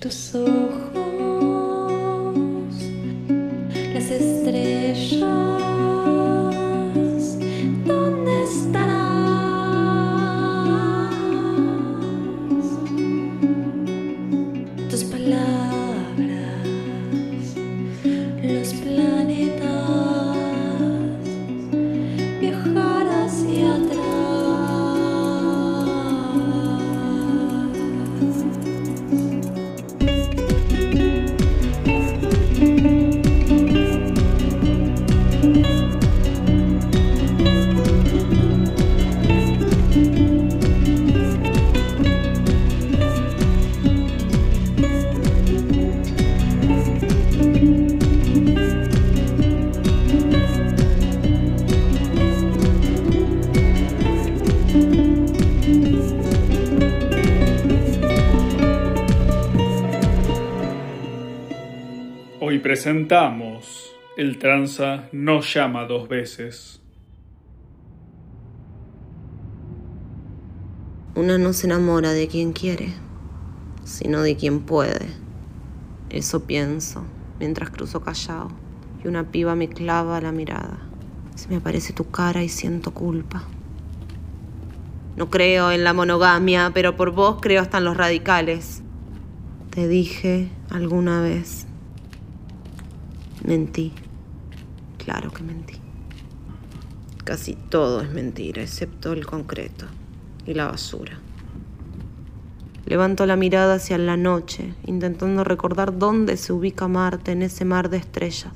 tus ojos, las estrellas, ¿dónde estarás? Tus palabras, los planetas, viajar Hoy presentamos El tranza no llama dos veces. Una no se enamora de quien quiere, sino de quien puede. Eso pienso mientras cruzo callao y una piba me clava la mirada. Se me aparece tu cara y siento culpa. No creo en la monogamia, pero por vos creo hasta en los radicales. Te dije alguna vez. Mentí. Claro que mentí. Casi todo es mentira, excepto el concreto y la basura. Levanto la mirada hacia la noche, intentando recordar dónde se ubica Marte en ese mar de estrellas.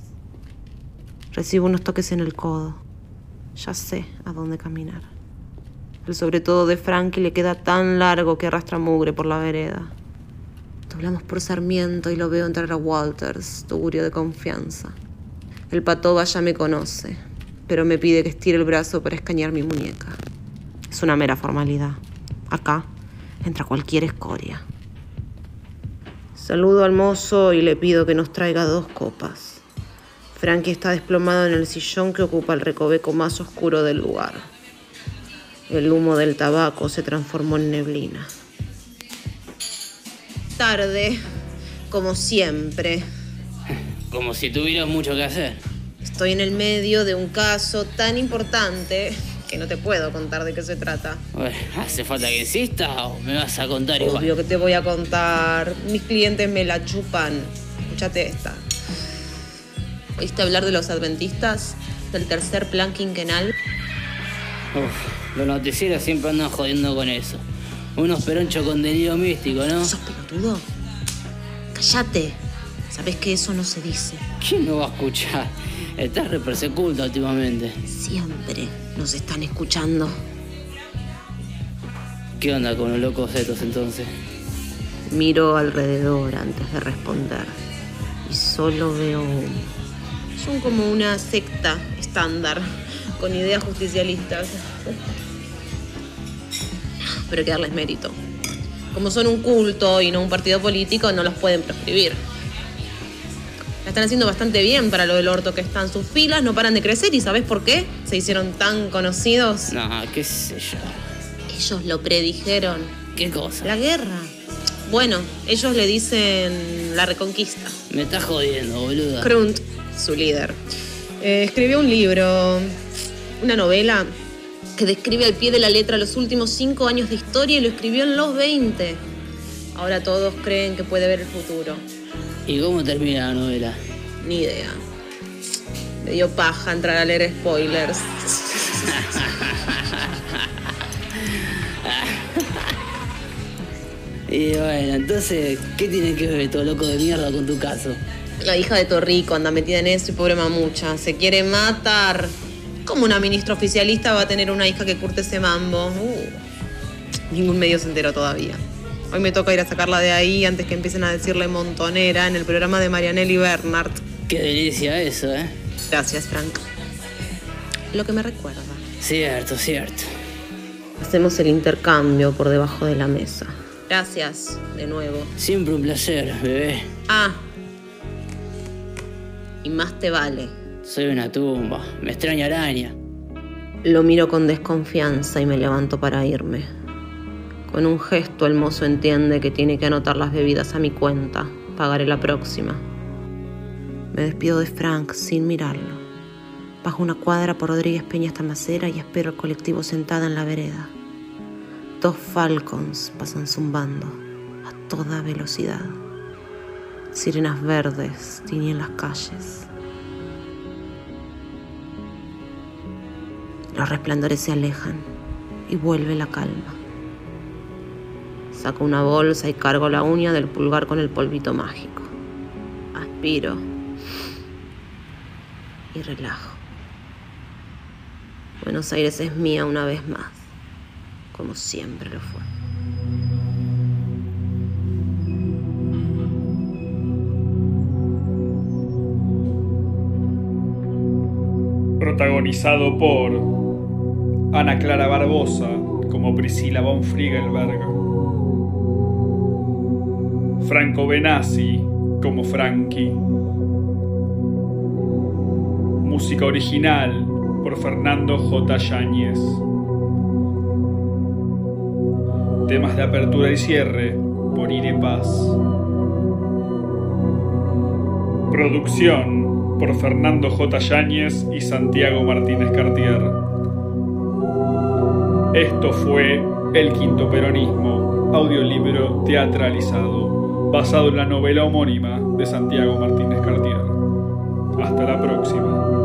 Recibo unos toques en el codo. Ya sé a dónde caminar. El sobre todo de Frankie le queda tan largo que arrastra mugre por la vereda. Doblamos por Sarmiento y lo veo entrar a Walters, tugurio de confianza. El patoba ya me conoce, pero me pide que estire el brazo para escanear mi muñeca. Es una mera formalidad. Acá entra cualquier escoria. Saludo al mozo y le pido que nos traiga dos copas. Frankie está desplomado en el sillón que ocupa el recoveco más oscuro del lugar. El humo del tabaco se transformó en neblina. Tarde, como siempre. Como si tuvieras mucho que hacer. Estoy en el medio de un caso tan importante que no te puedo contar de qué se trata. Bueno, ¿hace falta que insista o me vas a contar igual? Obvio que te voy a contar. Mis clientes me la chupan. Escúchate esta. ¿Oíste hablar de los adventistas? Del tercer plan quinquenal. Uf, los noticieros siempre andan jodiendo con eso. Unos peronchos con delirio místico, ¿no? ¿Sos pelotudo? Cállate. Sabes que eso no se dice. ¿Quién no va a escuchar? Estás re perseculta últimamente. Siempre nos están escuchando. ¿Qué onda con los locos estos entonces? Miro alrededor antes de responder y solo veo. Son como una secta estándar con ideas justicialistas. Pero hay que darles mérito. Como son un culto y no un partido político, no los pueden proscribir. La están haciendo bastante bien para lo del orto que están. Sus filas no paran de crecer y ¿sabes por qué? Se hicieron tan conocidos. No, qué sé yo. Ellos lo predijeron. ¿Qué cosa? La guerra. Bueno, ellos le dicen la reconquista. Me estás jodiendo, boluda. Krunt, su líder, eh, escribió un libro, una novela, que describe al pie de la letra los últimos cinco años de historia y lo escribió en los 20. Ahora todos creen que puede ver el futuro. ¿Y cómo termina la novela? Ni idea. Me dio paja entrar a leer spoilers. Y bueno, entonces, ¿qué tiene que ver todo loco de mierda con tu caso? La hija de Torrico anda metida en eso y pobre mamucha. Se quiere matar. ¿Cómo una ministra oficialista va a tener una hija que curte ese mambo? Uh, ningún medio se enteró todavía. Hoy me toca ir a sacarla de ahí antes que empiecen a decirle montonera en el programa de Marianelli Bernhardt. Qué delicia eso, ¿eh? Gracias, Frank. Lo que me recuerda. Cierto, cierto. Hacemos el intercambio por debajo de la mesa. Gracias, de nuevo. Siempre un placer, bebé. Ah. Y más te vale. Soy una tumba. Me extraña araña. Lo miro con desconfianza y me levanto para irme. Con un gesto el mozo entiende que tiene que anotar las bebidas a mi cuenta. Pagaré la próxima. Me despido de Frank sin mirarlo. Bajo una cuadra por Rodríguez Peña hasta Macera y espero el colectivo sentada en la vereda. Dos Falcons pasan zumbando a toda velocidad. Sirenas verdes tiñen las calles. Los resplandores se alejan y vuelve la calma. Saco una bolsa y cargo la uña del pulgar con el polvito mágico. Aspiro y relajo. Buenos Aires es mía una vez más, como siempre lo fue. Protagonizado por Ana Clara Barbosa como Priscila von Friegelberg, Franco Benassi como Frankie, música original por Fernando J. Yáñez, temas de apertura y cierre por Ire Paz, producción por Fernando J. Yáñez y Santiago Martínez Cartier. Esto fue El Quinto Peronismo, audiolibro teatralizado, basado en la novela homónima de Santiago Martínez Cartier. Hasta la próxima.